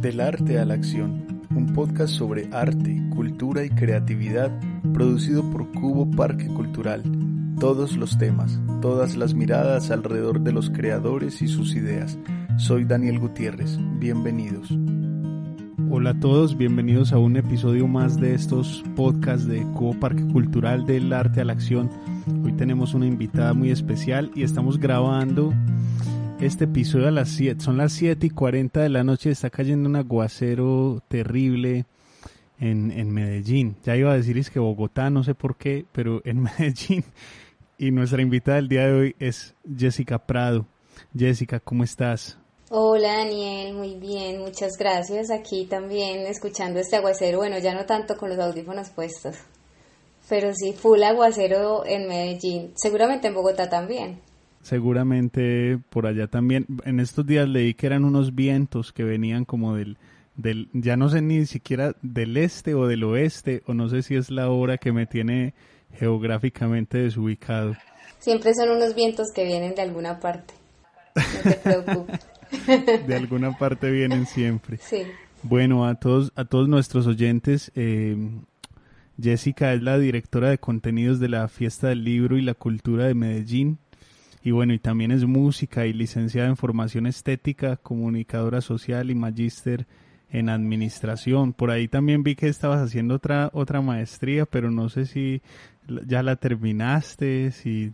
Del arte a la acción, un podcast sobre arte, cultura y creatividad producido por Cubo Parque Cultural. Todos los temas, todas las miradas alrededor de los creadores y sus ideas. Soy Daniel Gutiérrez, bienvenidos. Hola a todos, bienvenidos a un episodio más de estos podcasts de Cubo Parque Cultural del Arte a la Acción. Hoy tenemos una invitada muy especial y estamos grabando este episodio a las 7. Son las 7 y 40 de la noche, está cayendo un aguacero terrible en, en Medellín. Ya iba a decir es que Bogotá, no sé por qué, pero en Medellín. Y nuestra invitada del día de hoy es Jessica Prado. Jessica, ¿cómo estás? Hola Daniel, muy bien, muchas gracias. Aquí también escuchando este aguacero, bueno, ya no tanto con los audífonos puestos, pero sí full aguacero en Medellín, seguramente en Bogotá también. Seguramente por allá también. En estos días leí que eran unos vientos que venían como del, del, ya no sé ni siquiera del este o del oeste, o no sé si es la hora que me tiene geográficamente desubicado. Siempre son unos vientos que vienen de alguna parte. No te preocupes. de alguna parte vienen siempre. Sí. Bueno, a todos, a todos nuestros oyentes, eh, Jessica es la directora de contenidos de la Fiesta del Libro y la Cultura de Medellín. Y bueno, y también es música y licenciada en formación estética, comunicadora social y magíster en administración. Por ahí también vi que estabas haciendo otra otra maestría, pero no sé si ya la terminaste, si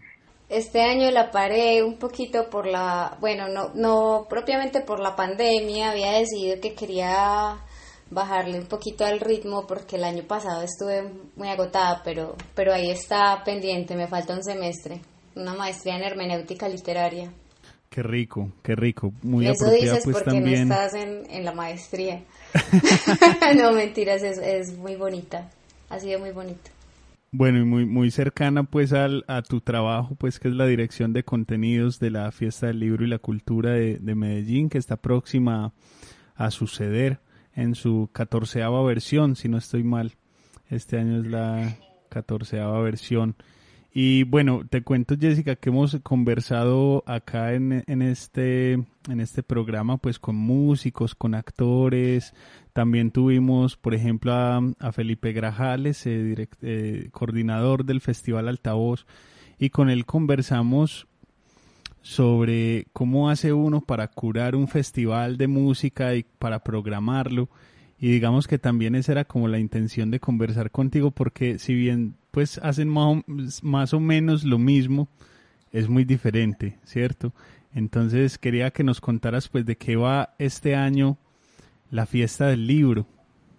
este año la paré un poquito por la, bueno, no, no propiamente por la pandemia, había decidido que quería bajarle un poquito al ritmo porque el año pasado estuve muy agotada, pero, pero ahí está pendiente, me falta un semestre, una maestría en hermenéutica literaria. Qué rico, qué rico, muy Eso dices pues, porque también. no estás en, en la maestría. no, mentiras, es, es muy bonita, ha sido muy bonita. Bueno, y muy, muy cercana pues al, a tu trabajo, pues que es la dirección de contenidos de la Fiesta del Libro y la Cultura de, de Medellín, que está próxima a suceder en su catorceava versión, si no estoy mal. Este año es la catorceava versión. Y bueno, te cuento Jessica que hemos conversado acá en, en, este, en este programa pues con músicos, con actores. También tuvimos por ejemplo a, a Felipe Grajales, eh, direct, eh, coordinador del Festival Altavoz, y con él conversamos sobre cómo hace uno para curar un festival de música y para programarlo. Y digamos que también esa era como la intención de conversar contigo porque si bien pues hacen más, o menos lo mismo, es muy diferente, ¿cierto? Entonces quería que nos contaras pues de qué va este año la fiesta del libro.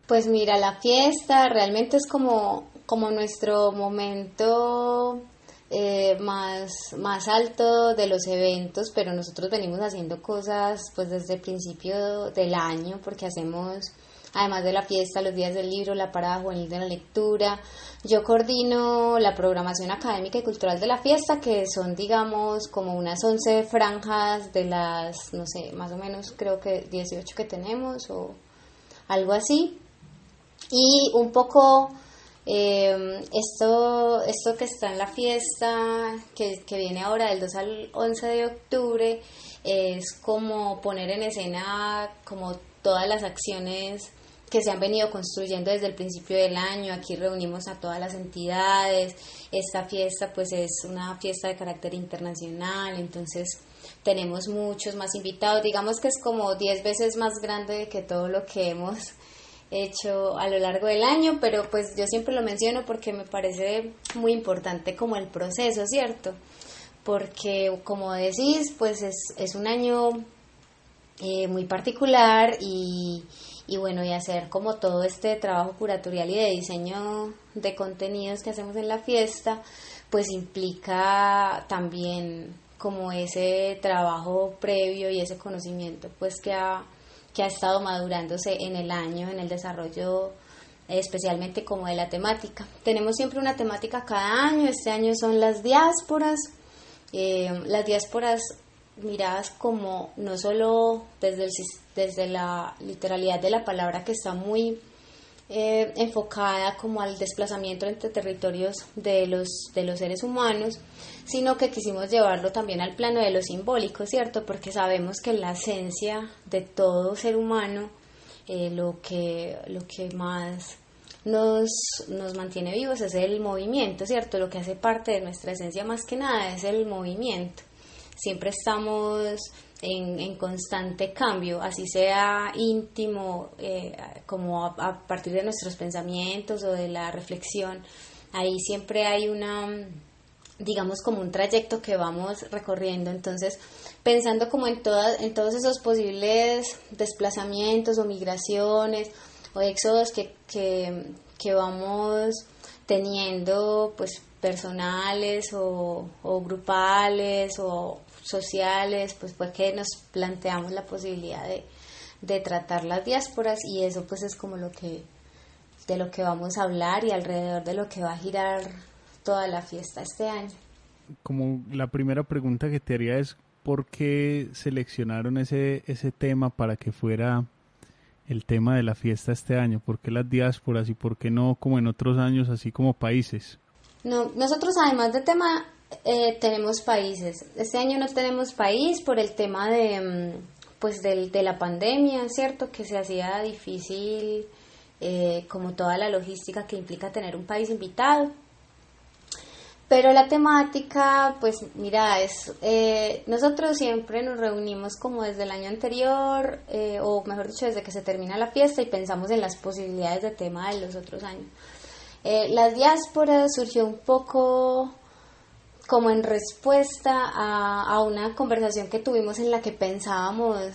Pues mira, la fiesta realmente es como, como nuestro momento eh, más, más alto de los eventos, pero nosotros venimos haciendo cosas pues desde el principio del año porque hacemos además de la fiesta, los días del libro, la parada juvenil de la lectura. Yo coordino la programación académica y cultural de la fiesta, que son, digamos, como unas 11 franjas de las, no sé, más o menos creo que 18 que tenemos o algo así. Y un poco eh, esto, esto que está en la fiesta, que, que viene ahora del 2 al 11 de octubre, es como poner en escena como todas las acciones que se han venido construyendo desde el principio del año. Aquí reunimos a todas las entidades. Esta fiesta pues es una fiesta de carácter internacional, entonces tenemos muchos más invitados. Digamos que es como 10 veces más grande que todo lo que hemos hecho a lo largo del año, pero pues yo siempre lo menciono porque me parece muy importante como el proceso, ¿cierto? Porque como decís, pues es, es un año eh, muy particular y, y bueno, y hacer como todo este trabajo curatorial y de diseño de contenidos que hacemos en la fiesta, pues implica también como ese trabajo previo y ese conocimiento pues que ha, que ha estado madurándose en el año, en el desarrollo especialmente como de la temática. Tenemos siempre una temática cada año, este año son las diásporas, eh, las diásporas miradas como no solo desde, desde la literalidad de la palabra que está muy eh, enfocada como al desplazamiento entre territorios de los, de los seres humanos, sino que quisimos llevarlo también al plano de lo simbólico, ¿cierto? Porque sabemos que la esencia de todo ser humano, eh, lo, que, lo que más nos, nos mantiene vivos es el movimiento, ¿cierto? Lo que hace parte de nuestra esencia más que nada es el movimiento. Siempre estamos en, constante cambio, así sea íntimo, eh, como a, partir de nuestros pensamientos o de la reflexión, ahí siempre hay una, digamos, como un trayecto que vamos recorriendo. Entonces, pensando como en, todas, en todos esos posibles desplazamientos o migraciones o éxodos que, que, que vamos teniendo, pues personales o, grupales o sociales, pues fue que nos planteamos la posibilidad de, de tratar las diásporas y eso pues es como lo que de lo que vamos a hablar y alrededor de lo que va a girar toda la fiesta este año. Como la primera pregunta que te haría es ¿por qué seleccionaron ese, ese tema para que fuera el tema de la fiesta este año? ¿Por qué las diásporas y por qué no como en otros años así como países? No, nosotros además de tema eh, tenemos países. Este año no tenemos país por el tema de, mm, pues de la pandemia, ¿cierto? Que se hacía difícil eh, como toda la logística que implica tener un país invitado. Pero la temática, pues mira, es eh, nosotros siempre nos reunimos como desde el año anterior, o mejor dicho, desde que se termina la fiesta y pensamos en las posibilidades de tema de los otros años. las diásporas surgió un poco como en respuesta a, una conversación que tuvimos en la que pensábamos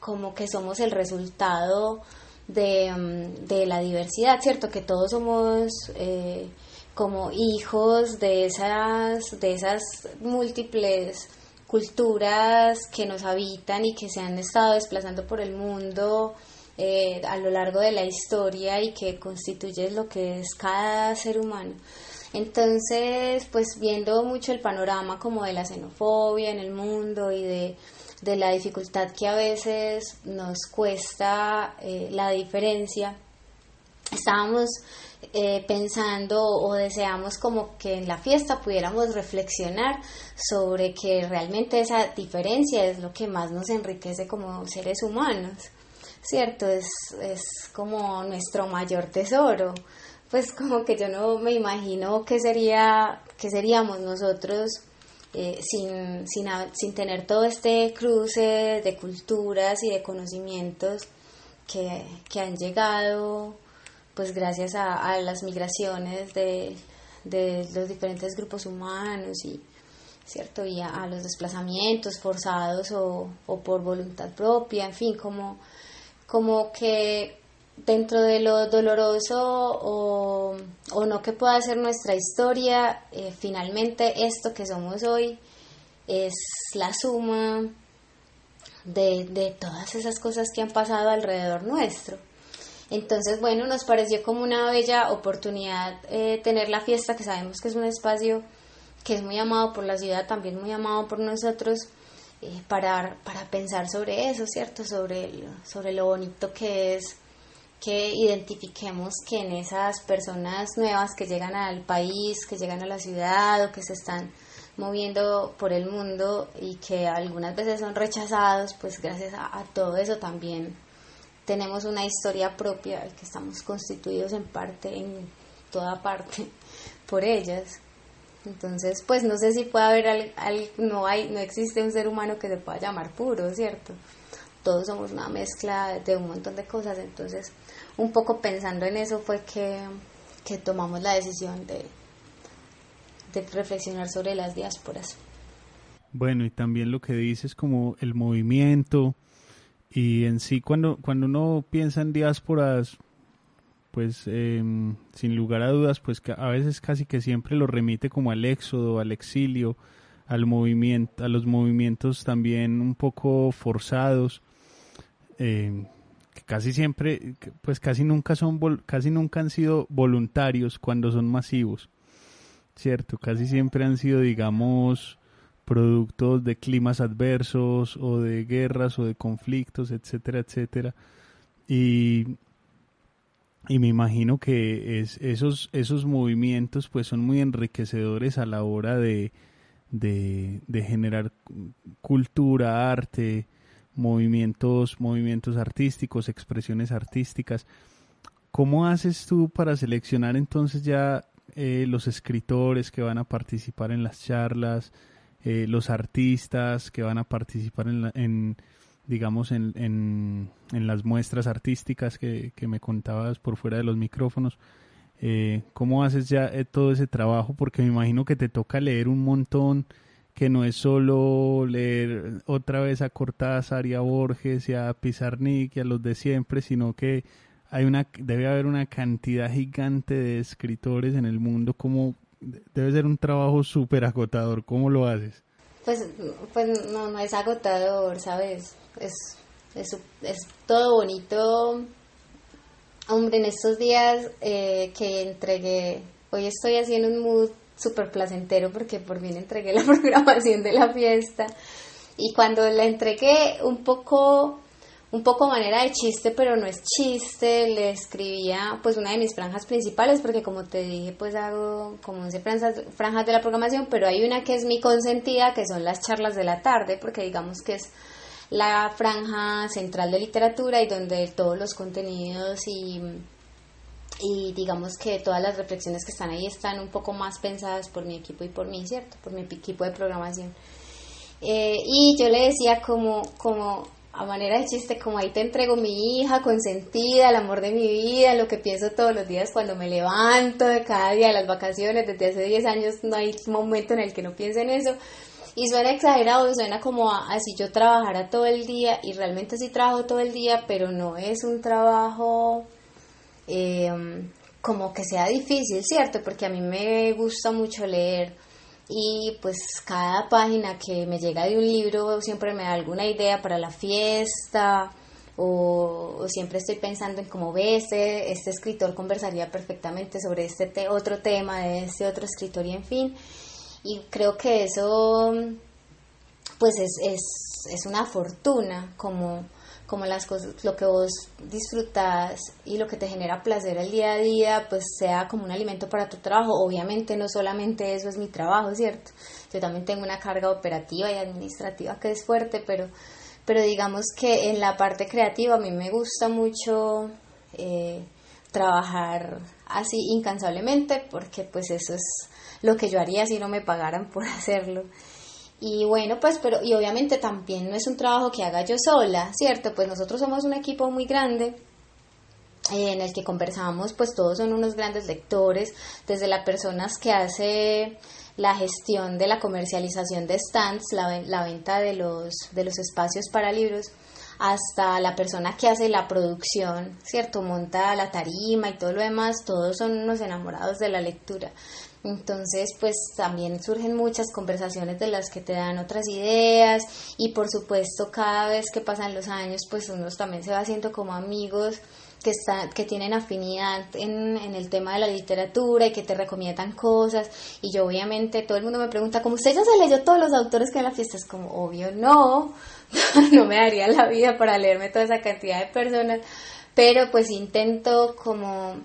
como que somos el resultado de, mm, la diversidad, ¿cierto? Que todos somos eh, como hijos de esas, de esas múltiples culturas que nos habitan y que se han estado desplazando por el mundo eh, a lo largo de la historia y que constituye lo que es cada ser humano. Entonces, pues viendo mucho el panorama como de la xenofobia en el mundo y de, la dificultad que a veces nos cuesta eh, la diferencia, estábamos eh, pensando o deseamos como que en la fiesta pudiéramos reflexionar sobre que realmente esa diferencia es lo que más nos enriquece como seres humanos, ¿cierto? Es, es como nuestro mayor tesoro pues como que yo no me imagino qué sería, seríamos nosotros eh, sin, sin, sin, tener todo este cruce de culturas y de conocimientos que, que han llegado pues gracias a, las migraciones de, de, los diferentes grupos humanos y cierto y a, los desplazamientos forzados o, o, por voluntad propia en fin como como que dentro de lo doloroso o, no que pueda ser nuestra historia, eh, finalmente esto que somos hoy es la suma de, todas esas cosas que han pasado alrededor nuestro. Entonces, bueno, nos pareció como una bella oportunidad eh, tener la fiesta, que sabemos que es un espacio que es muy amado por la ciudad, también muy amado por nosotros, eh, para, para pensar sobre eso, ¿cierto? Sobre, sobre lo bonito que es que identifiquemos que en esas personas nuevas que llegan al país, que llegan a la ciudad o que se están moviendo por el mundo y que algunas veces son rechazados, pues gracias a, todo eso también tenemos una historia propia que estamos constituidos en parte, en toda parte, por ellas. Entonces, pues no sé si puede haber, no hay, no existe un ser humano que se pueda llamar puro, ¿cierto? Todos somos una mezcla de un montón de cosas, entonces un poco pensando en eso fue que, tomamos la decisión de, de reflexionar sobre las diásporas. Bueno, y también lo que dices como el movimiento y en sí cuando, cuando uno piensa en diásporas, pues em, sin lugar a dudas, pues a veces casi que siempre lo remite como al éxodo, al exilio, al movimiento, a los movimientos también un poco forzados, eh, que casi siempre, pues casi nunca son, casi nunca han sido voluntarios cuando son masivos, cierto, casi siempre han sido, digamos, productos de climas adversos o de guerras o de conflictos, etcétera, etcétera. Y, y me imagino que es, esos, esos movimientos pues son muy enriquecedores a la hora de, de, generar cultura, arte, movimientos, movimientos artísticos, expresiones artísticas. ¿Cómo haces tú para seleccionar entonces ya eh, los escritores que van a participar en las charlas, eh, los artistas que van a participar en, en digamos, en, en, en, las muestras artísticas que, que me contabas por fuera de los micrófonos? Eh, ¿Cómo haces ya eh, todo ese trabajo? Porque me imagino que te toca leer un montón, que no es solo leer otra vez a Cortázar y a Borges y a Pizarnik y a los de siempre, sino que hay una, debe haber una cantidad gigante de escritores en el mundo. ¿Cómo debe ser un trabajo súper agotador? ¿Cómo lo haces? Pues, pues no, no es agotador, ¿sabes? Es, es, todo bonito Hombre, en estos días eh, que entregué, hoy estoy haciendo un mood súper placentero porque por fin entregué la programación de la fiesta y cuando la entregué un poco un poco manera de chiste, pero no es chiste, le escribía pues una de mis franjas principales, porque como te dije, pues hago como 11 franjas, franjas de la programación, pero hay una que es mi consentida, que son las charlas de la tarde, porque digamos que es la franja central de literatura y donde todos los contenidos y, y digamos que todas las reflexiones que están ahí están un poco más pensadas por mi equipo y por mí, ¿cierto? Por mi equipo de programación. Eh, y yo le decía como, como a manera de chiste, como ahí te entrego mi hija consentida, el amor de mi vida, lo que pienso todos los días cuando me levanto de cada día de las vacaciones, desde hace 10 años no hay momento en el que no piense en eso. Y suena exagerado, suena como así yo trabajara todo el día y realmente sí trabajo todo el día, pero no es un trabajo em, como que sea difícil, ¿cierto? Porque a mí me gusta mucho leer y pues cada página que me llega de un libro siempre me da alguna idea para la fiesta o, siempre estoy pensando en cómo ve este, este escritor conversaría perfectamente sobre este otro tema de este otro escritor y en fin. Y creo que eso pues es, es, es una fortuna como, como las cosas, lo que vos disfrutas y lo que te genera placer el día a día, pues sea como un alimento para tu trabajo. Obviamente no solamente eso es mi trabajo, ¿cierto? Yo también tengo una carga operativa y administrativa que es fuerte, pero, pero digamos que en la parte creativa a mí me gusta mucho eh, trabajar así incansablemente porque pues eso es lo que yo haría si no me pagaran por hacerlo. Y bueno, pues, pero, y obviamente también no es un trabajo que haga yo sola, ¿cierto? Pues nosotros somos un equipo muy grande eh, en el que conversamos, pues todos son unos grandes lectores, desde las personas que hace la gestión de la comercialización de stands, la, la venta de los, de los espacios para libros, hasta la persona que hace la producción, ¿cierto? Monta la tarima y todo lo demás, todos son unos enamorados de la lectura. Entonces, pues también surgen muchas conversaciones de las que te dan otras ideas y por supuesto cada vez que pasan los años, pues uno también se va haciendo como amigos que, está, que tienen afinidad en, en, el tema de la literatura y que te recomiendan cosas. Y yo obviamente, todo el mundo me pregunta, ¿cómo usted ya se leyó todos los autores que en la fiesta? Es como, obvio, no, no me daría la vida para leerme toda esa cantidad de personas, pero pues intento como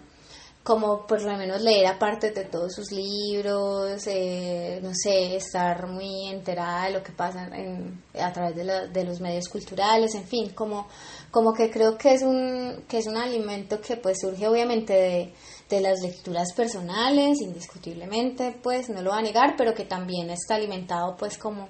como por lo menos leer aparte de todos sus libros, eh, no sé, estar muy enterada de lo que pasa en, a través de, de, los medios culturales, en fin, como, como que creo que es un, que es un alimento que pues surge obviamente de, de las lecturas personales, indiscutiblemente, pues no lo va a negar, pero que también está alimentado pues como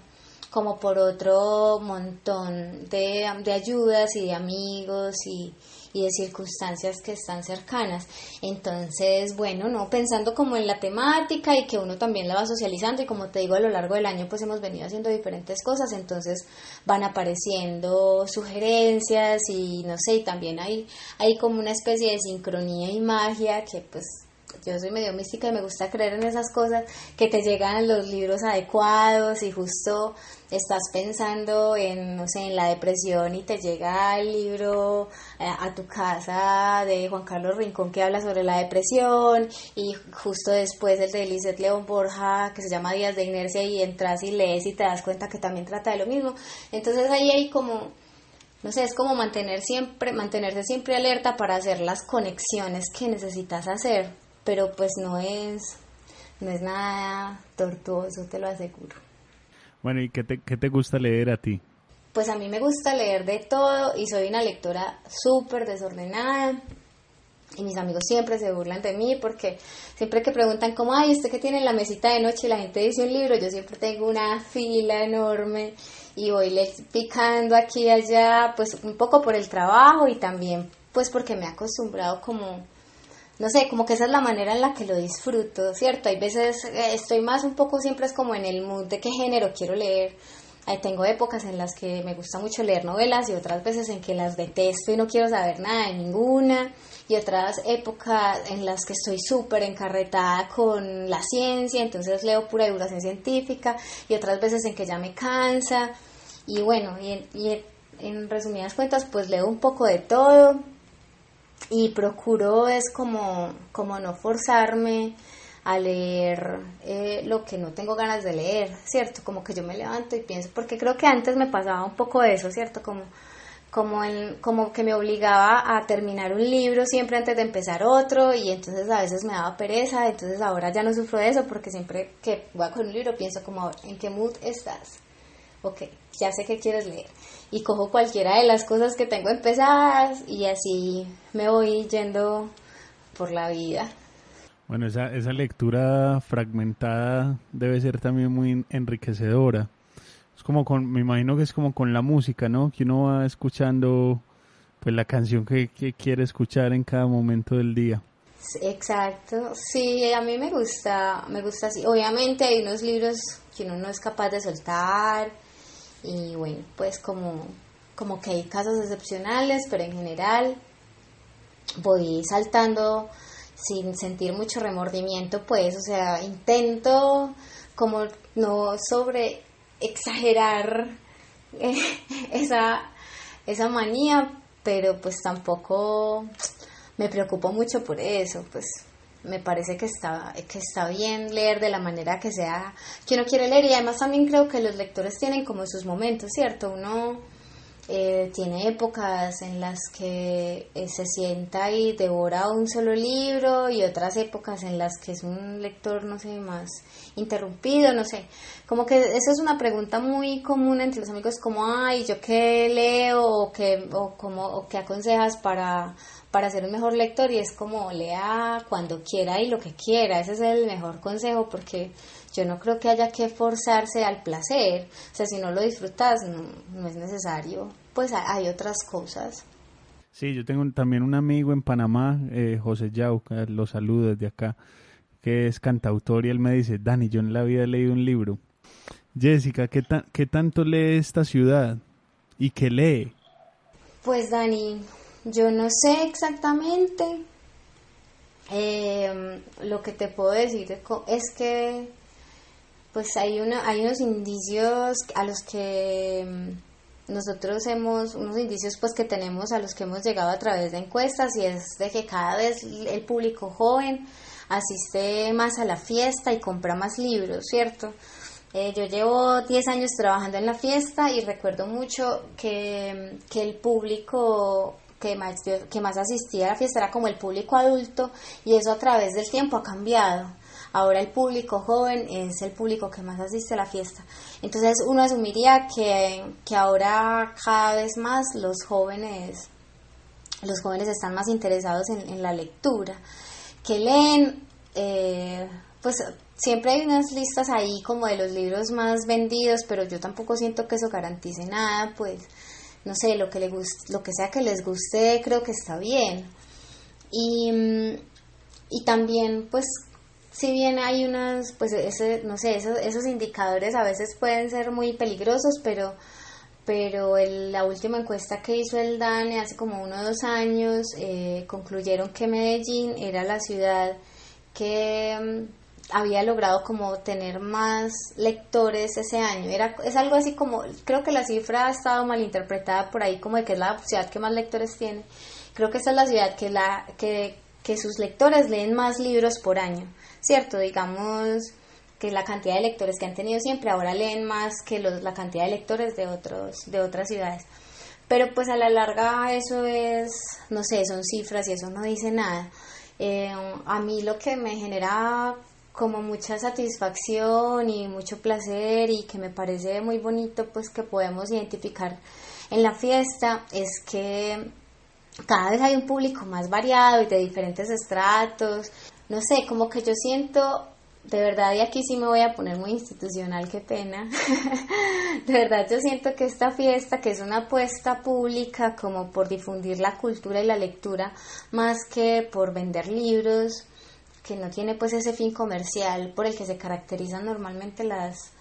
como por otro montón de, de ayudas y de amigos y, y de circunstancias que están cercanas. Entonces, bueno, no pensando como en la temática y que uno también la va socializando y como te digo a lo largo del año pues hemos venido haciendo diferentes cosas, entonces van apareciendo sugerencias y no sé, y también hay, hay como una especie de sincronía y magia que pues yo soy medio mística y me gusta creer en esas cosas, que te llegan los libros adecuados y justo estás pensando en, no sé, en la depresión y te llega el libro eh, a, tu casa de Juan Carlos Rincón que habla sobre la depresión y justo después el de Lizeth León Borja que se llama Días de Inercia y entras y lees y te das cuenta que también trata de lo mismo. Entonces ahí hay como no sé, es como mantener siempre, mantenerse siempre alerta para hacer las conexiones que necesitas hacer, pero pues no es, no es nada tortuoso, te lo aseguro. Bueno, ¿y qué te, qué te gusta leer a ti? Pues a mí me gusta leer de todo y soy una lectora súper desordenada. Y mis amigos siempre se burlan de mí porque siempre que preguntan como, ay, ¿usted qué tiene en la mesita de noche? Y la gente dice un libro, yo siempre tengo una fila enorme y voy picando aquí y allá, pues un poco por el trabajo y también pues porque me he acostumbrado como, no sé, como que esa es la manera en la que lo disfruto, ¿cierto? Hay veces eh, estoy más un poco siempre es como en el mood de qué género quiero leer. Ahí tengo épocas en las que me gusta mucho leer novelas y otras veces en que las detesto y no quiero saber nada de ninguna y otras épocas en las que estoy súper encarretada con la ciencia, entonces leo pura divulgación científica y otras veces en que ya me cansa y bueno, y, y en resumidas cuentas pues leo un poco de todo y procuro es como, como no forzarme a leer eh, lo que no tengo ganas de leer, ¿cierto? Como que yo me levanto y pienso, porque creo que antes me pasaba un poco eso, ¿cierto? Como como, como que me obligaba a terminar un libro siempre antes de empezar otro y entonces a veces me daba pereza, entonces ahora ya no sufro de eso porque siempre que voy a con un libro pienso como, ¿en qué mood estás? Ok, ya sé que quieres leer. Y cojo cualquiera de las cosas que tengo empezadas y así me voy yendo por la vida. Bueno, esa, esa lectura fragmentada debe ser también muy enriquecedora como con, me imagino que es como con la música, ¿no? Que uno va escuchando pues la canción que, quiere escuchar en cada momento del día. Exacto, sí, a mí me gusta, me gusta así. Obviamente hay unos libros que uno no es capaz de soltar y bueno, pues como, como que hay casos excepcionales, pero en general voy saltando sin sentir mucho remordimiento, pues, o sea, intento como no sobre exagerar eh, esa, esa manía, pero pues tampoco me preocupo mucho por eso, pues me parece que está, que está bien leer de la manera que sea que uno quiere leer y además también creo que los lectores tienen como sus momentos, ¿cierto? Uno eh, tiene épocas en las que eh, se sienta y devora un solo libro y otras épocas en las que es un lector, no sé, más interrumpido, no sé. Como que eso es una pregunta muy común entre los amigos, como, ay, ¿yo qué leo o qué, o como, o qué aconsejas para, para ser un mejor lector? Y es como, lea cuando quiera y lo que quiera. Ese es el mejor consejo porque yo no creo que haya que forzarse al placer. O sea, si no lo disfrutas, no, es necesario. Pues hay otras cosas. Sí, yo tengo también un amigo en Panamá, eh, José Yau, lo saludo desde acá, que es cantautor y él me dice, Dani, yo en la vida he leído un libro. Jessica, ¿qué, qué tanto lee esta ciudad? ¿Y qué lee? Pues Dani, yo no sé exactamente. Eh, lo que te puedo decir es que pues hay, una, hay unos indicios a los que mm, nosotros hemos, unos indicios pues que tenemos a los que hemos llegado a través de encuestas y es de que cada vez el público joven asiste más a la fiesta y compra más libros, ¿cierto? Eh, yo llevo 10 años trabajando en la fiesta y recuerdo mucho que, que el público que más, que más asistía a la fiesta era como el público adulto y eso a través del tiempo ha cambiado. Ahora el público joven es el público que más asiste a la fiesta. Entonces uno asumiría que, ahora cada vez más los jóvenes, los jóvenes están más interesados en, la lectura, que leen, eh, pues siempre hay unas listas ahí como de los libros más vendidos, pero yo tampoco siento que eso garantice nada, pues no sé, lo que, le guste, lo que sea que les guste, creo que está bien. Y, y también, pues si bien hay unas, pues ese, no sé, esos, esos indicadores a veces pueden ser muy peligrosos, pero, pero la última encuesta que hizo el DANE hace como uno o dos años eh, concluyeron que Medellín era la ciudad que había logrado como tener más lectores ese año. Era, es algo así como, creo que la cifra ha estado mal interpretada por ahí como de que es la ciudad que más lectores tiene. Creo que esta es la ciudad que, la, que, que sus lectores leen más libros por año, ¿cierto? Digamos que la cantidad de lectores que han tenido siempre ahora leen más que los, la cantidad de lectores de, otros, de otras ciudades. Pero pues a la larga eso es, no sé, son cifras y eso no dice nada. Eh, a mí lo que me genera como mucha satisfacción y mucho placer y que me parece muy bonito pues que podemos identificar en la fiesta es que cada vez hay un público más variado y de diferentes estratos. No sé, como que yo siento de verdad, y aquí sí me voy a poner muy institucional, qué pena. de verdad, yo siento que esta fiesta, que es una apuesta pública como por difundir la cultura y la lectura, más que por vender libros, que no tiene pues ese fin comercial por el que se caracterizan normalmente las,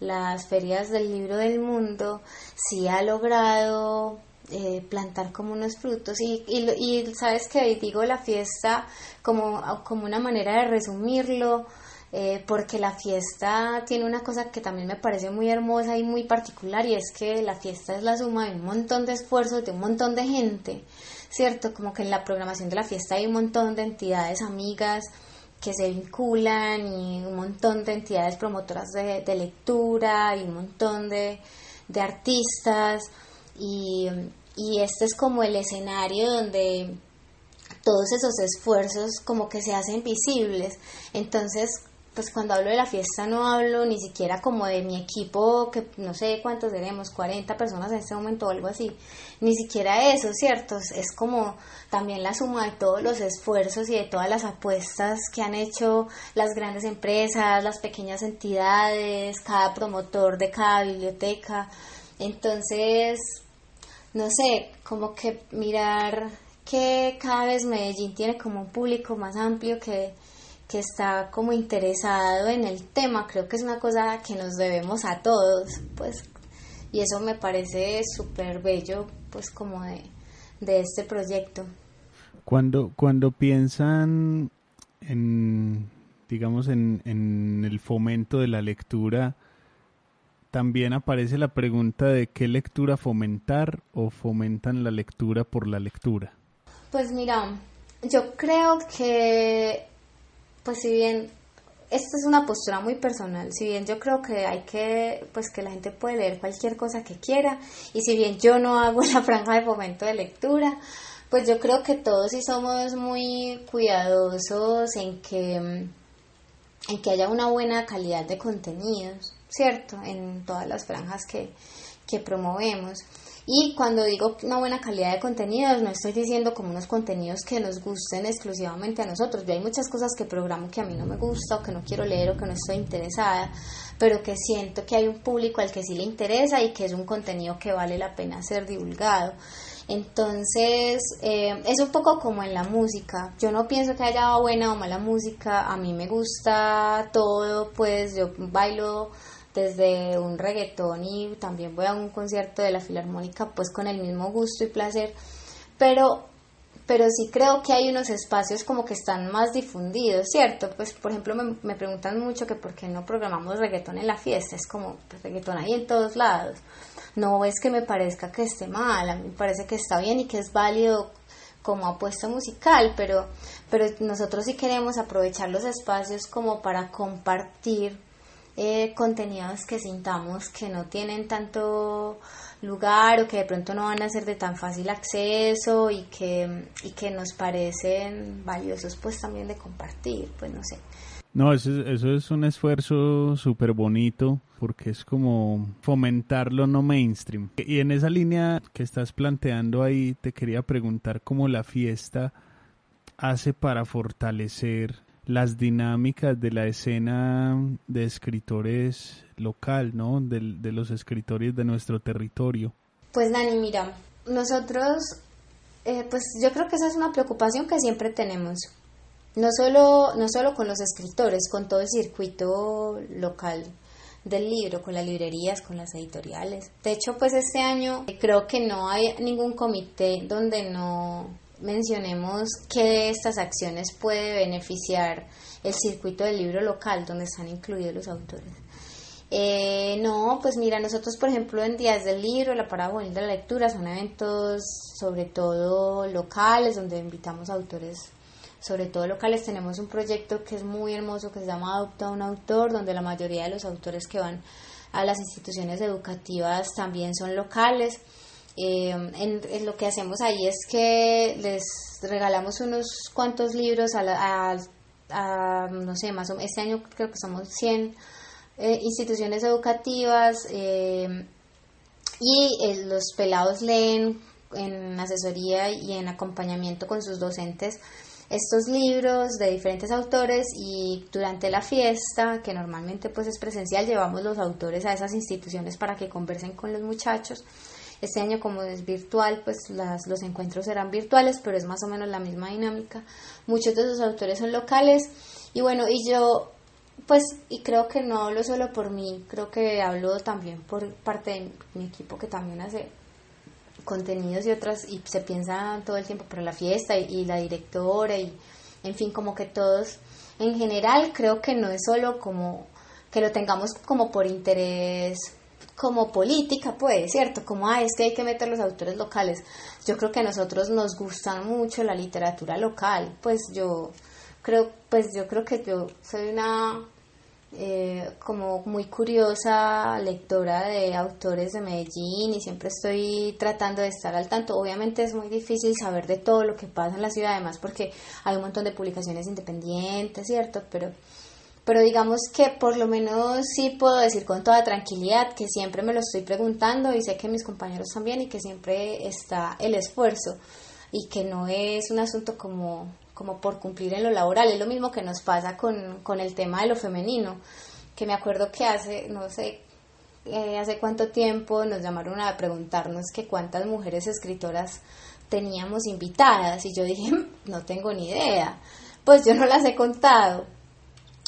las ferias del libro del mundo, sí ha logrado eh, plantar como unos frutos y, y, y sabes que digo la fiesta como, como una manera de resumirlo eh, porque la fiesta tiene una cosa que también me parece muy hermosa y muy particular y es que la fiesta es la suma de un montón de esfuerzos de un montón de gente, ¿cierto? Como que en la programación de la fiesta hay un montón de entidades amigas que se vinculan y un montón de entidades promotoras de, lectura y un montón de, artistas y, y este es como el escenario donde todos esos esfuerzos como que se hacen visibles. Entonces, pues cuando hablo de la fiesta no hablo ni siquiera como de mi equipo, que no sé cuántos seremos, 40 personas en este momento o algo así, ni siquiera eso, ¿cierto? Es como también la suma de todos los esfuerzos y de todas las apuestas que han hecho las grandes empresas, las pequeñas entidades, cada promotor de cada biblioteca. Entonces, no sé, como que mirar que cada vez Medellín tiene como un público más amplio que que está como interesado en el tema, creo que es una cosa que nos debemos a todos, pues, y eso me parece súper bello, pues, como de, este proyecto. Cuando, cuando piensan en, digamos, en, en el fomento de la lectura, también aparece la pregunta de qué lectura fomentar o fomentan la lectura por la lectura. Pues mira, yo creo que pues si bien esta es una postura muy personal, si bien yo creo que hay que, pues que la gente puede leer cualquier cosa que quiera, y si bien yo no hago la franja de fomento de lectura, pues yo creo que todos sí somos muy cuidadosos en que, en que haya una buena calidad de contenidos, ¿cierto? En todas las franjas que, que promovemos. Y cuando digo una buena calidad de contenidos, no estoy diciendo como unos contenidos que nos gusten exclusivamente a nosotros. Yo hay muchas cosas que programo que a mí no me gusta o que no quiero leer o que no estoy interesada, pero que siento que hay un público al que sí le interesa y que es un contenido que vale la pena ser divulgado. Entonces, eh, es un poco como en la música. Yo no pienso que haya buena o mala música. A mí me gusta todo, pues yo bailo desde un reggaetón y también voy a un concierto de la Filarmónica pues con el mismo gusto y placer, pero pero sí creo que hay unos espacios como que están más difundidos, ¿cierto? Pues por ejemplo me, me preguntan mucho que por qué no programamos reggaetón en la fiesta, es como pues, reggaetón ahí en todos lados. No es que me parezca que esté mal, a mí me parece que está bien y que es válido como apuesta musical, pero, pero nosotros sí queremos aprovechar los espacios como para compartir eh, contenidos que sintamos que no tienen tanto lugar o que de pronto no van a ser de tan fácil acceso y que, y que nos parecen valiosos pues también de compartir, pues no sé. No, eso, eso es un esfuerzo súper bonito porque es como fomentarlo no mainstream. Y en esa línea que estás planteando ahí, te quería preguntar cómo la fiesta hace para fortalecer las dinámicas de la escena de escritores local, ¿no? De, los escritores de nuestro territorio. Pues Dani, mira, nosotros, eh, pues yo creo que esa es una preocupación que siempre tenemos. No solo, no solo con los escritores, con todo el circuito local del libro, con las librerías, con las editoriales. De hecho, pues este año creo que no hay ningún comité donde no mencionemos qué de estas acciones puede beneficiar el circuito del libro local donde están incluidos los autores. Eh, no, pues mira, nosotros por ejemplo en Días del Libro, la Juvenil de la Lectura, son eventos sobre todo locales donde invitamos autores, sobre todo locales. Tenemos un proyecto que es muy hermoso que se llama Adopta un Autor, donde la mayoría de los autores que van a las instituciones educativas también son locales. Eh, en, lo que hacemos ahí es que les regalamos unos cuantos libros a, a, no sé, más o este año creo que somos 100 eh, instituciones educativas eh, y los pelados leen en asesoría y en acompañamiento con sus docentes estos libros de diferentes autores y durante la fiesta, que normalmente pues es presencial, llevamos los autores a esas instituciones para que conversen con los muchachos. Este año como es virtual, pues las, los encuentros serán virtuales, pero es más o menos la misma dinámica. Muchos de esos autores son locales y bueno, y yo pues, y creo que no hablo solo por mí, creo que hablo también por parte de mi equipo que también hace contenidos y otras, y se piensa todo el tiempo para la fiesta y, la directora y, en fin, como que todos, en general, creo que no es solo como que lo tengamos como por interés como política, pues, ¿cierto? Como, ah, es que hay que meter los autores locales. Yo creo que a nosotros nos gusta mucho la literatura local, pues yo creo, pues yo creo que yo soy una eh, como muy curiosa lectora de autores de Medellín y siempre estoy tratando de estar al tanto. Obviamente es muy difícil saber de todo lo que pasa en la ciudad, además porque hay un montón de publicaciones independientes, ¿cierto? Pero, pero digamos que por lo menos sí puedo decir con toda tranquilidad que siempre me lo estoy preguntando y sé que mis compañeros también y que siempre está el esfuerzo y que no es un asunto como como por cumplir en lo laboral. Es lo mismo que nos pasa con, con el tema de lo femenino, que me acuerdo que hace, no sé, eh, hace cuánto tiempo nos llamaron a preguntarnos que cuántas mujeres escritoras teníamos invitadas y yo dije, no tengo ni idea, pues yo no las he contado,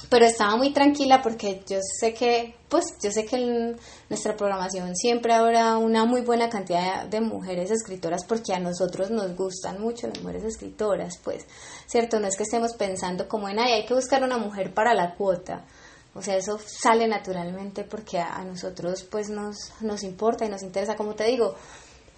pero estaba muy tranquila porque yo sé que, pues yo sé que en nuestra programación siempre habrá una muy buena cantidad de mujeres escritoras porque a nosotros nos gustan mucho las mujeres escritoras, pues, ¿cierto? No es que estemos pensando como en, ay, hay que buscar una mujer para la cuota. O sea, eso sale naturalmente porque a, a nosotros pues nos, nos importa y nos interesa, como te digo,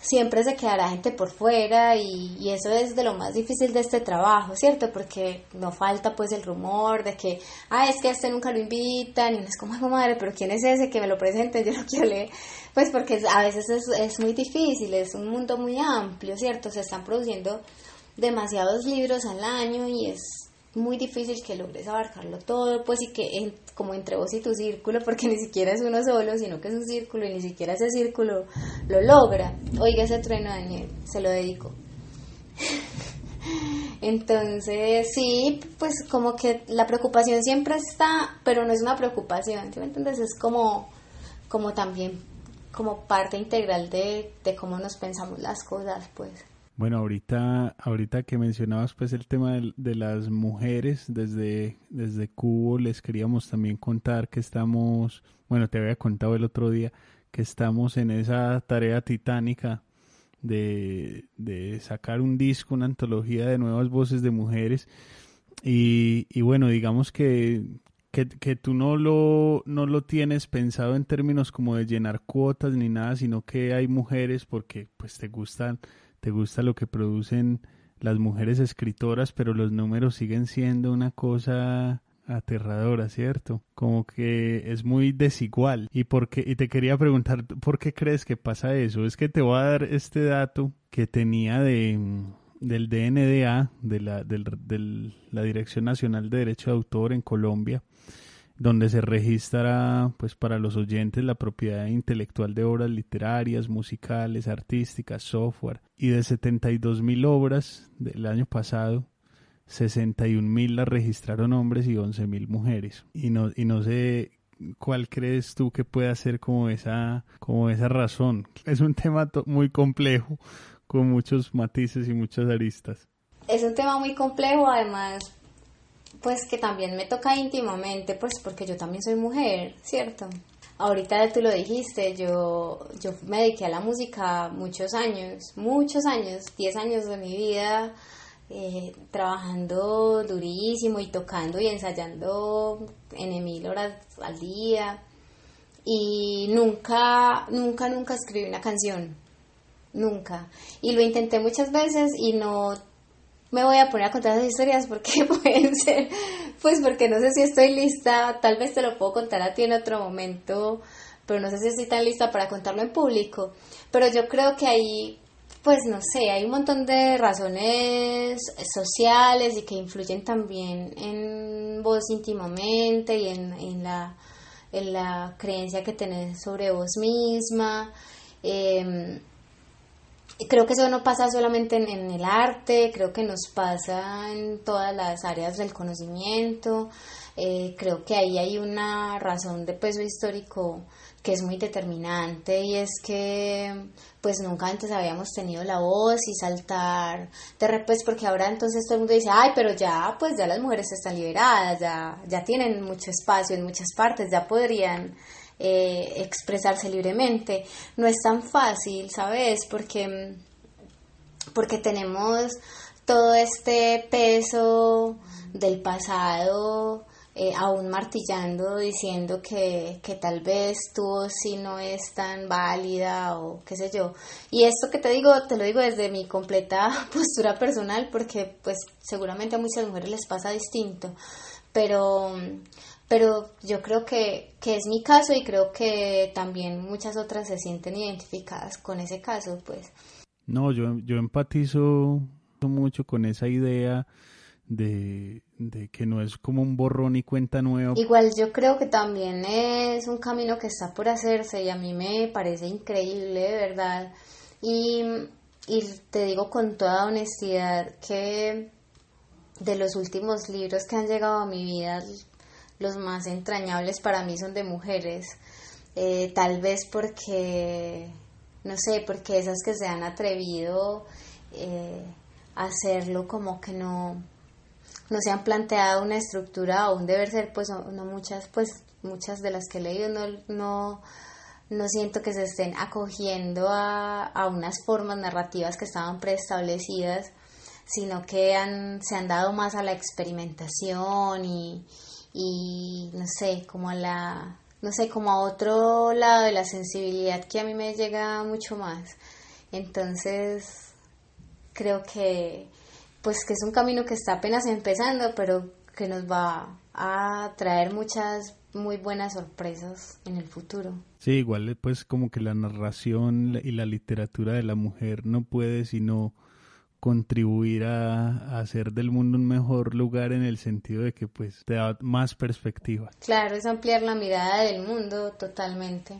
siempre se quedará gente por fuera y, eso es de lo más difícil de este trabajo, ¿cierto? Porque no falta pues el rumor de que, ah, es que a este nunca lo invitan y no es como, madre, pero ¿quién es ese que me lo presente? Yo lo quiero leer. Pues porque a veces es, es muy difícil, es un mundo muy amplio, ¿cierto? Se están produciendo demasiados libros al año y es muy difícil que logres abarcarlo todo, pues y que como entre vos y tu círculo, porque ni siquiera es uno solo, sino que es un círculo y ni siquiera ese círculo lo logra. Oiga ese trueno, Daniel, se lo dedico. Entonces, sí, pues como que la preocupación siempre está, pero no es una preocupación, ¿sí me entiendes? Es como, como también, como parte integral de, de cómo nos pensamos las cosas, pues. Bueno, ahorita, ahorita que mencionabas pues el tema de, las mujeres desde, desde Cubo, les queríamos también contar que estamos, bueno, te había contado el otro día, que estamos en esa tarea titánica de, de sacar un disco, una antología de nuevas voces de mujeres. Y, y bueno, digamos que, que, que, tú no lo, no lo tienes pensado en términos como de llenar cuotas ni nada, sino que hay mujeres porque pues te gustan te gusta lo que producen las mujeres escritoras, pero los números siguen siendo una cosa aterradora, ¿cierto? Como que es muy desigual. ¿Y, por qué? y te quería preguntar, ¿por qué crees que pasa eso? Es que te voy a dar este dato que tenía de, del DNDA, de la, la Dirección Nacional de Derecho de Autor en Colombia, donde se registra pues para los oyentes la propiedad intelectual de obras literarias, musicales, artísticas, software y de 72 mil obras del año pasado 61 mil las registraron hombres y 11 mil mujeres. Y no y no sé cuál crees tú que pueda ser como esa como esa razón. Es un tema muy complejo con muchos matices y muchas aristas. Es un tema muy complejo además pues que también me toca íntimamente, pues porque yo también soy mujer, ¿cierto? Ahorita tú lo dijiste, yo, yo me dediqué a la música muchos años, muchos años, 10 años de mi vida eh, trabajando durísimo y tocando y ensayando en mil horas al día y nunca, nunca, nunca escribí una canción, nunca. Y lo intenté muchas veces y no me voy a poner a contar esas historias porque pueden ser, pues porque no sé si estoy lista, tal vez te lo puedo contar a ti en otro momento, pero no sé si estoy tan lista para contarlo en público. Pero yo creo que ahí pues no sé, hay un montón de razones sociales y que influyen también en vos íntimamente y en, la, en la creencia que tenés sobre vos misma. Eh, creo que eso no pasa solamente en, en, el arte, creo que nos pasa en todas las áreas del conocimiento. Eh, creo que ahí hay una razón de peso histórico que es muy determinante y es que pues nunca antes habíamos tenido la voz y saltar de repente pues, porque ahora entonces todo el mundo dice ay pero ya pues ya las mujeres están liberadas ya ya tienen mucho espacio en muchas partes ya podrían eh, expresarse libremente. No es tan fácil sabes porque porque tenemos todo este peso del pasado eh, aún martillando diciendo que, que tal vez tu sí no es tan válida o qué sé yo. Y esto que te digo, te lo digo desde mi completa postura personal porque pues seguramente a muchas mujeres les pasa distinto, pero, pero yo creo que, que es mi caso y creo que también muchas otras se sienten identificadas con ese caso, pues. No, yo, yo empatizo mucho con esa idea de, que no es como un borrón y cuenta nueva. Igual yo creo que también es un camino que está por hacerse y a mí me parece increíble, ¿verdad? Y, y te digo con toda honestidad que de los últimos libros que han llegado a mi vida, los más entrañables para mí son de mujeres. Eh, tal vez porque, no sé, porque esas que se han atrevido eh, a hacerlo como que no, no se han planteado una estructura o un deber ser, pues muchas, pues muchas de las que he leído no, no, no siento que se estén acogiendo a, a unas formas narrativas que estaban preestablecidas, sino que han, se han dado más a la experimentación y, y no sé, como a la, no sé, como a otro lado de la sensibilidad que a mí me llega mucho más. Entonces, creo que pues que es un camino que está apenas empezando, pero que nos va a traer muchas muy buenas sorpresas en el futuro. Sí, igual pues como que la narración y la literatura de la mujer no puede sino contribuir a, hacer del mundo un mejor lugar en el sentido de que pues te da más perspectiva. Claro, es ampliar la mirada del mundo totalmente.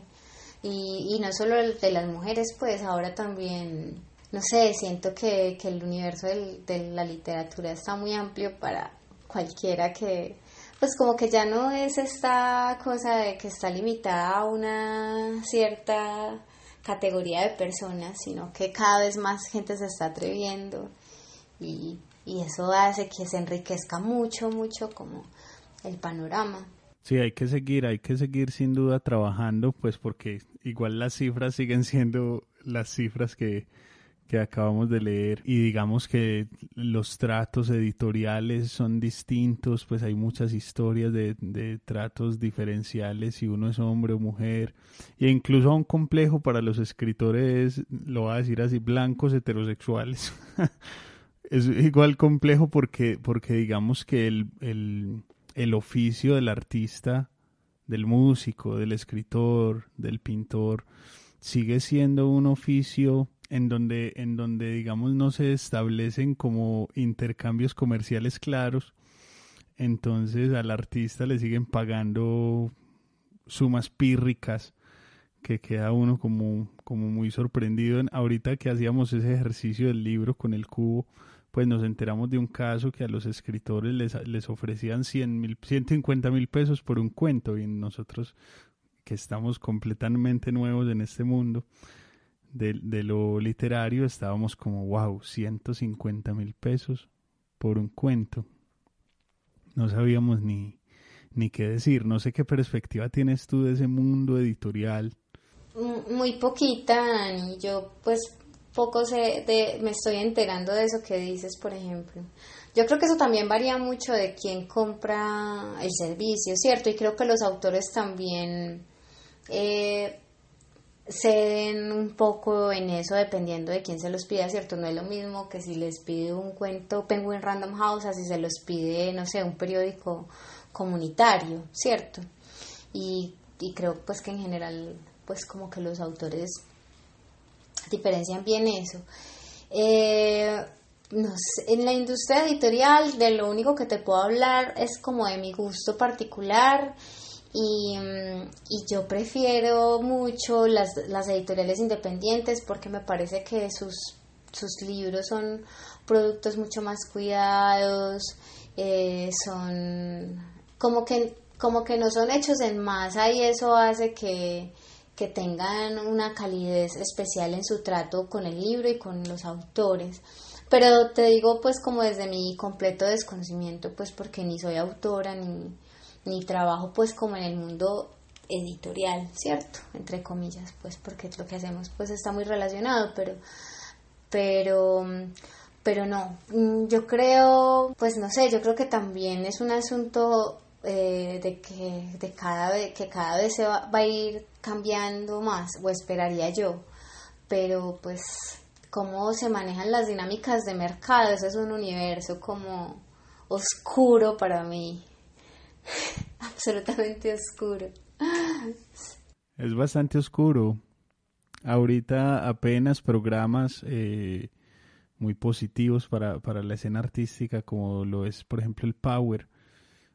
Y, y no solo de las mujeres, pues ahora también no sé, siento que, que el universo de la literatura está muy amplio para cualquiera que, pues como que ya no es esta cosa de que está limitada a una cierta categoría de personas, sino que cada vez más gente se está atreviendo y, y eso hace que se enriquezca mucho, mucho como el panorama. Sí, hay que seguir, hay que seguir sin duda trabajando, pues porque igual las cifras siguen siendo las cifras que, que acabamos de leer y digamos que los tratos editoriales son distintos, pues hay muchas historias de, de tratos diferenciales si uno es hombre o mujer e incluso un complejo para los escritores, lo voy a decir así, blancos heterosexuales. es igual complejo porque, porque digamos que el, el, el oficio del artista, del músico, del escritor, del pintor, sigue siendo un oficio en donde, en donde digamos no se establecen como intercambios comerciales claros, entonces al artista le siguen pagando sumas pírricas que queda uno como, como muy sorprendido. Ahorita que hacíamos ese ejercicio del libro con el cubo, pues nos enteramos de un caso que a los escritores les, les ofrecían 100 mil, 150 mil pesos por un cuento y nosotros que estamos completamente nuevos en este mundo, de, lo literario estábamos como, wow, 150 mil pesos por un cuento. No sabíamos ni, ni qué decir. No sé qué perspectiva tienes tú de ese mundo editorial. Muy poquita, y yo pues poco sé de, me estoy enterando de eso que dices, por ejemplo. Yo creo que eso también varía mucho de quién compra el servicio, ¿cierto? Y creo que los autores también eh, ceden un poco en eso dependiendo de quién se los pida, ¿cierto? No es lo mismo que si les pide un cuento Penguin Random House, así se los pide, no sé, un periódico comunitario, ¿cierto? Y, y creo pues que en general pues como que los autores diferencian bien eso. Eh, no sé, en la industria editorial de lo único que te puedo hablar es como de mi gusto particular y, mm, y yo prefiero mucho las, las, editoriales independientes porque me parece que sus, sus libros son productos mucho más cuidados, eh, son como que, como que no son hechos en masa y eso hace que, que tengan una calidez especial en su trato con el libro y con los autores. Pero te digo pues como desde mi completo desconocimiento, pues porque ni soy autora ni, ni trabajo pues como en el mundo editorial, ¿cierto? Entre comillas, pues porque lo que hacemos pues está muy relacionado, pero pero pero no, mm, yo creo, pues no sé, yo creo que también es un asunto eh, de que de cada vez que cada vez se va, va, a ir cambiando más o esperaría yo. Pero pues cómo se manejan las dinámicas de mercado eso es un universo como oscuro para mí absolutamente oscuro. Es bastante oscuro. Ahorita apenas programas eh, muy positivos para, para la escena artística, como lo es, por ejemplo, el Power,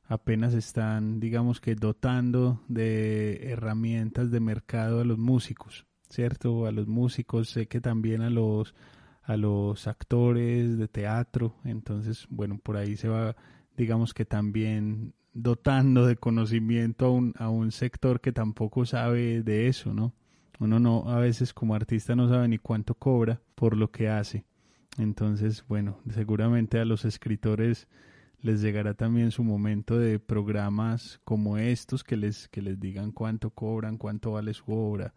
apenas están, digamos que, dotando de herramientas de mercado a los músicos, ¿cierto? A los músicos, sé que también a los a los actores de teatro, entonces, bueno, por ahí se va, digamos que también dotando de conocimiento a un, a un sector que tampoco sabe de eso, ¿no? Uno no, a veces como artista no sabe ni cuánto cobra por lo que hace. Entonces, bueno, seguramente a los escritores les llegará también su momento de programas como estos que les, que les digan cuánto cobran, cuánto vale su obra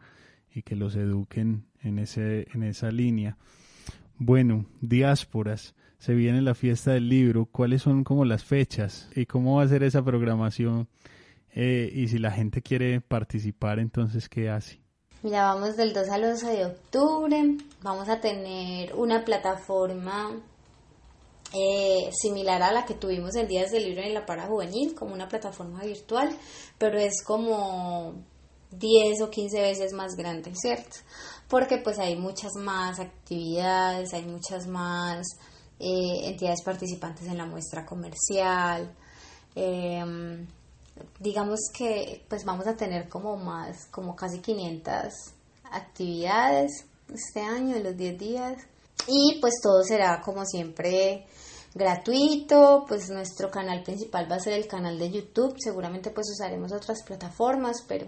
y que los eduquen en, ese, en esa línea. Bueno, diásporas se viene la fiesta del libro, cuáles son como las fechas y cómo va a ser esa programación eh, y si la gente quiere participar, entonces, ¿qué hace? Mira, vamos del 2 al 11 de octubre, vamos a tener una plataforma eh, similar a la que tuvimos en Días del Libro en la Para Juvenil, como una plataforma virtual, pero es como 10 o 15 veces más grande, ¿cierto? Porque pues hay muchas más actividades, hay muchas más eh, entidades participantes en la muestra comercial. Em, digamos que pues vamos a tener como más, como casi 500 actividades este año, en los 10 días. Y pues todo será como siempre gratuito, pues nuestro canal principal va a ser el canal de YouTube, seguramente pues usaremos otras plataformas, pero,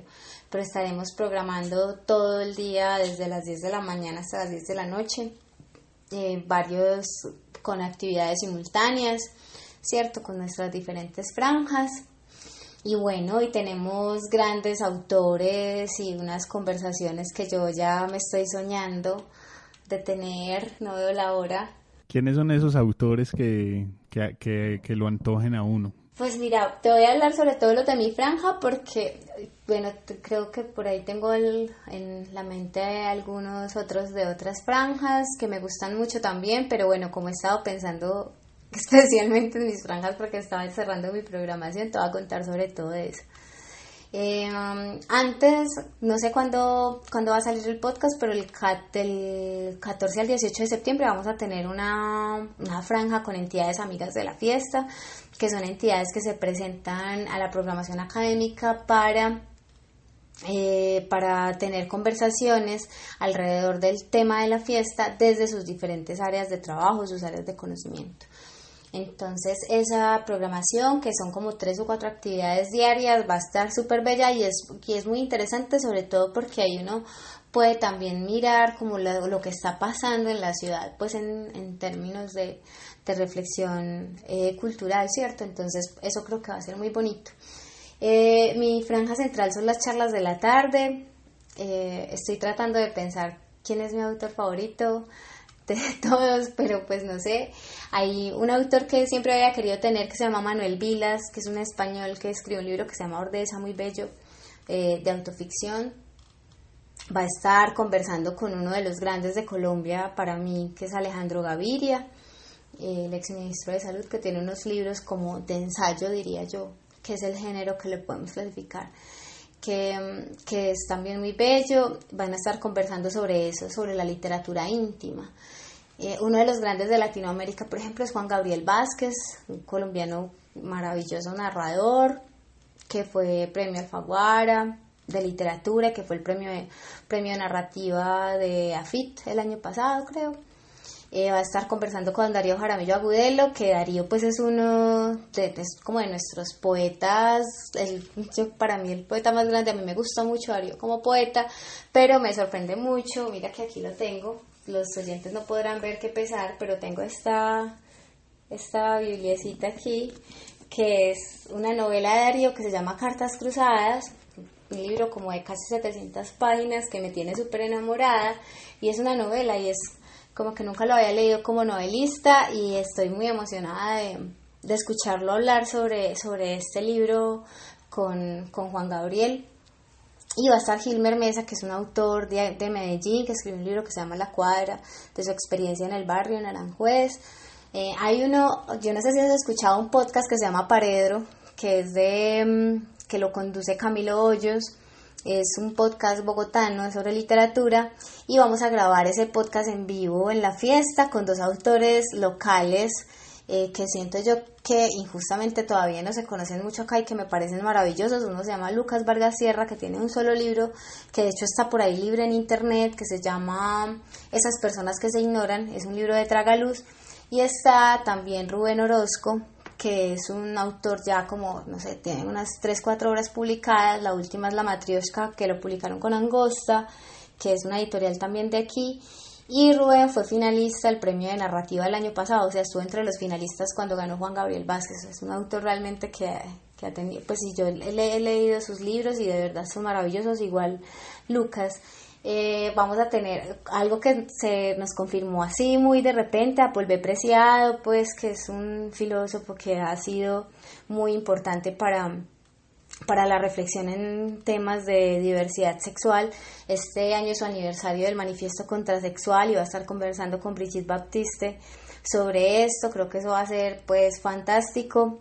pero estaremos programando todo el día desde las 10 de la mañana hasta las 10 de la noche, eh, varios con actividades simultáneas, ¿cierto? Con nuestras diferentes franjas. Y bueno, hoy tenemos grandes autores y unas conversaciones que yo ya me estoy soñando de tener, no veo la hora. ¿Quiénes son esos autores que, que, que, lo antojen a uno? Pues mira, te voy a hablar sobre todo lo de mi franja porque, bueno, creo que por ahí tengo en la mente algunos otros de otras franjas que me gustan mucho también, pero bueno, como he estado pensando especialmente en mis franjas porque estaba cerrando mi programación, te voy a contar sobre todo eso. Eh, antes, no sé cuándo, cuándo va a salir el podcast, pero el, del 14 al 18 de septiembre vamos a tener una, una franja con entidades amigas de la fiesta, que son entidades que se presentan a la programación académica para eh, para tener conversaciones alrededor del tema de la fiesta desde sus diferentes áreas de trabajo, sus áreas de conocimiento. Entonces esa programación, que son como tres o cuatro actividades diarias, va a estar súper bella y es, y es muy interesante, sobre todo porque ahí uno puede también mirar como lo, que está pasando en la ciudad, pues en, en términos de, de reflexión eh, cultural, ¿cierto? Entonces eso creo que va a ser muy bonito. Eh, mi franja central son las charlas de la tarde. Eh, estoy tratando de pensar quién es mi autor favorito de todos, pero pues no sé. Hay un autor que siempre había querido tener que se llama Manuel Vilas, que es un español que escribió un libro que se llama Ordeza, muy bello, eh, de autoficción. Va a estar conversando con uno de los grandes de Colombia para mí, que es Alejandro Gaviria, el exministro de Salud, que tiene unos libros como de ensayo, diría yo, que es el género que le podemos clasificar. Que, que, es también muy bello, van a estar conversando sobre eso, sobre la literatura íntima. Eh, uno de los grandes de Latinoamérica, por ejemplo, es Juan Gabriel Vázquez, un colombiano maravilloso narrador, que fue premio Alfaguara de literatura, que fue el premio premio narrativa de AFIT el año pasado, creo. Eh, va a estar conversando con Darío Jaramillo Agudelo, que Darío pues es uno de, como de nuestros poetas, el, para mí el poeta más grande, a mí me gusta mucho Darío como poeta, pero me sorprende mucho, mira que aquí lo tengo, los oyentes no podrán ver qué pesar, pero tengo esta, esta bibliecita aquí, que es una novela de Darío que se llama Cartas Cruzadas, un libro como de casi 700 páginas que me tiene súper enamorada, y es una novela y es como que nunca lo había leído como novelista y estoy muy emocionada de, escucharlo hablar sobre, sobre este libro con, con Juan Gabriel. Y va a estar Gilmer Mesa, que es un autor de, de, Medellín, que escribió un libro que se llama La Cuadra, de su experiencia en el barrio, en Aranjuez. Eh, hay uno, yo no sé si has escuchado un podcast que se llama Paredro, que es de, que lo conduce Camilo Hoyos. Es un podcast bogotano sobre literatura y vamos a grabar ese podcast en vivo en la fiesta con dos autores locales eh, que siento yo que injustamente todavía no se conocen mucho acá y que me parecen maravillosos. Uno se llama Lucas Vargas Sierra, que tiene un solo libro, que de hecho está por ahí libre en internet, que se llama Esas personas que se ignoran, es un libro de Tragaluz. Y está también Rubén Orozco, que es un autor ya como, no sé, tiene unas 3, 4 obras publicadas. La última es La Matrioshka, que lo publicaron con Angosta, que es una editorial también de aquí. Y Rubén fue finalista del premio de narrativa el año pasado, o sea, estuvo entre los finalistas cuando ganó Juan Gabriel Vázquez. Es un autor realmente que, que ha tenido, pues sí, yo he, he, leído sus libros y de verdad son maravillosos, igual Lucas. Eh, vamos a tener algo que se nos confirmó así muy de repente a Preciado, pues que es un filósofo que ha sido muy importante para para la reflexión en temas de diversidad sexual. Este año es su aniversario del manifiesto contrasexual y va a estar conversando con Brigitte Baptiste sobre esto. Creo que eso va a ser pues fantástico.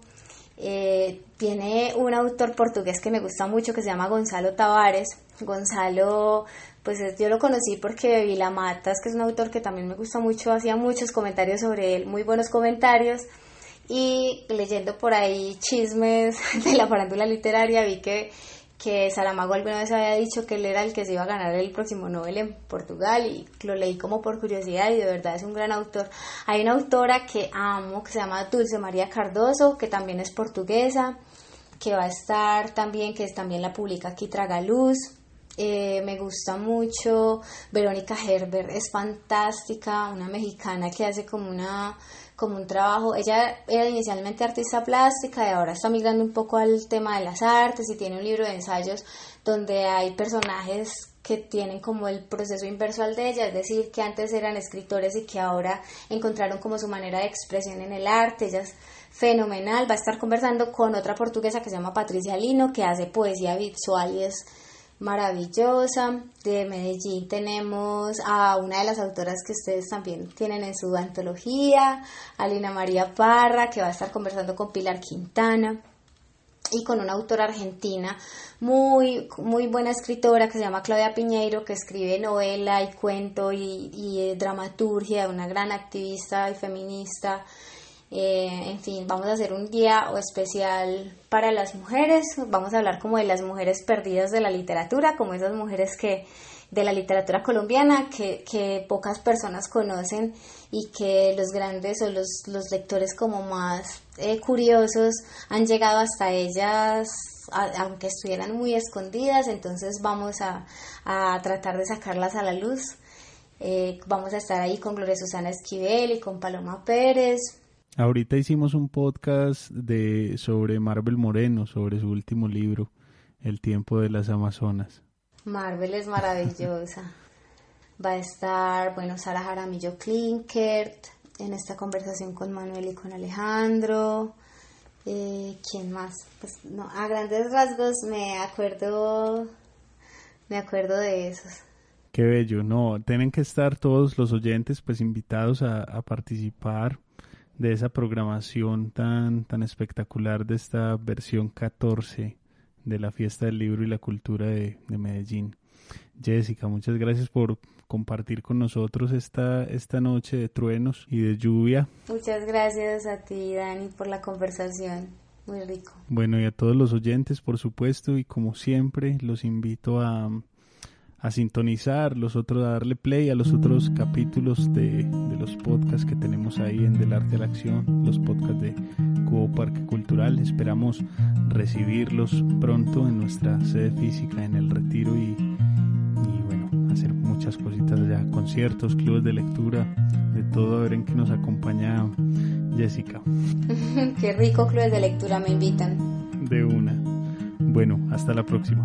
Eh, tiene un autor portugués que me gusta mucho que se llama Gonzalo Tavares. Gonzalo, pues yo lo conocí porque Vila Matas, que es un autor que también me gusta mucho, hacía muchos comentarios sobre él, muy buenos comentarios y leyendo por ahí chismes de la farándula literaria vi que, que Saramago alguna vez había dicho que él era el que se iba a ganar el próximo Nobel en Portugal y lo leí como por curiosidad y de verdad es un gran autor. Hay una autora que amo que se llama Dulce María Cardoso, que también es portuguesa, que va a estar también, que también la publica aquí Tragaluz. Eh, me gusta mucho Verónica Herber, es fantástica, una mexicana que hace como una como un trabajo. Ella era inicialmente artista plástica y ahora está migrando un poco al tema de las artes y tiene un libro de ensayos donde hay personajes que tienen como el proceso inverso al de ella, es decir, que antes eran escritores y que ahora encontraron como su manera de expresión en el arte. Ella es fenomenal. Va a estar conversando con otra portuguesa que se llama Patricia Lino, que hace poesía visual y es maravillosa. De Medellín tenemos a una de las autoras que ustedes también tienen en su antología, Alina María Parra, que va a estar conversando con Pilar Quintana y con una autora argentina muy, muy buena escritora que se llama Claudia Piñeiro, que escribe novela y cuento y, y dramaturgia, una gran activista y feminista eh, en fin, vamos a hacer un día especial para las mujeres. Vamos a hablar como de las mujeres perdidas de la literatura, como esas mujeres que de la literatura colombiana que, que pocas personas conocen y que los grandes o los, los lectores como más eh, curiosos han llegado hasta ellas aunque estuvieran muy escondidas, entonces vamos a, a tratar de sacarlas a la luz. Eh, vamos a estar ahí con Gloria Susana Esquivel y con Paloma Pérez. Ahorita hicimos un podcast de sobre Marvel Moreno, sobre su último libro, El tiempo de las Amazonas. Marvel es maravillosa. Va a estar, bueno, Sara Jaramillo Klinkert en esta conversación con Manuel y con Alejandro. Eh, ¿Quién más? Pues no, a grandes rasgos me acuerdo, me acuerdo de esos. Qué bello, no, tienen que estar todos los oyentes pues invitados a, a participar de esa programación tan, tan espectacular de esta versión 14 de la fiesta del libro y la cultura de, Medellín. Jessica, muchas gracias por compartir con nosotros esta, esta noche de truenos y de lluvia. Muchas gracias a ti, Dani, por la conversación. Muy rico. Bueno, y a todos los oyentes, por supuesto, y como siempre, los invito a, a sintonizar, los otros a darle play a los otros capítulos de, de, los podcasts que tenemos ahí en Del Arte a la Acción, los podcasts de Cubo Parque Cultural. Esperamos recibirlos pronto en nuestra sede física en el retiro y, y bueno, hacer muchas cositas allá, conciertos, clubes de lectura, de todo, a ver en qué nos acompaña Jessica. qué rico clubes de lectura me invitan. De una. Bueno, hasta la próxima.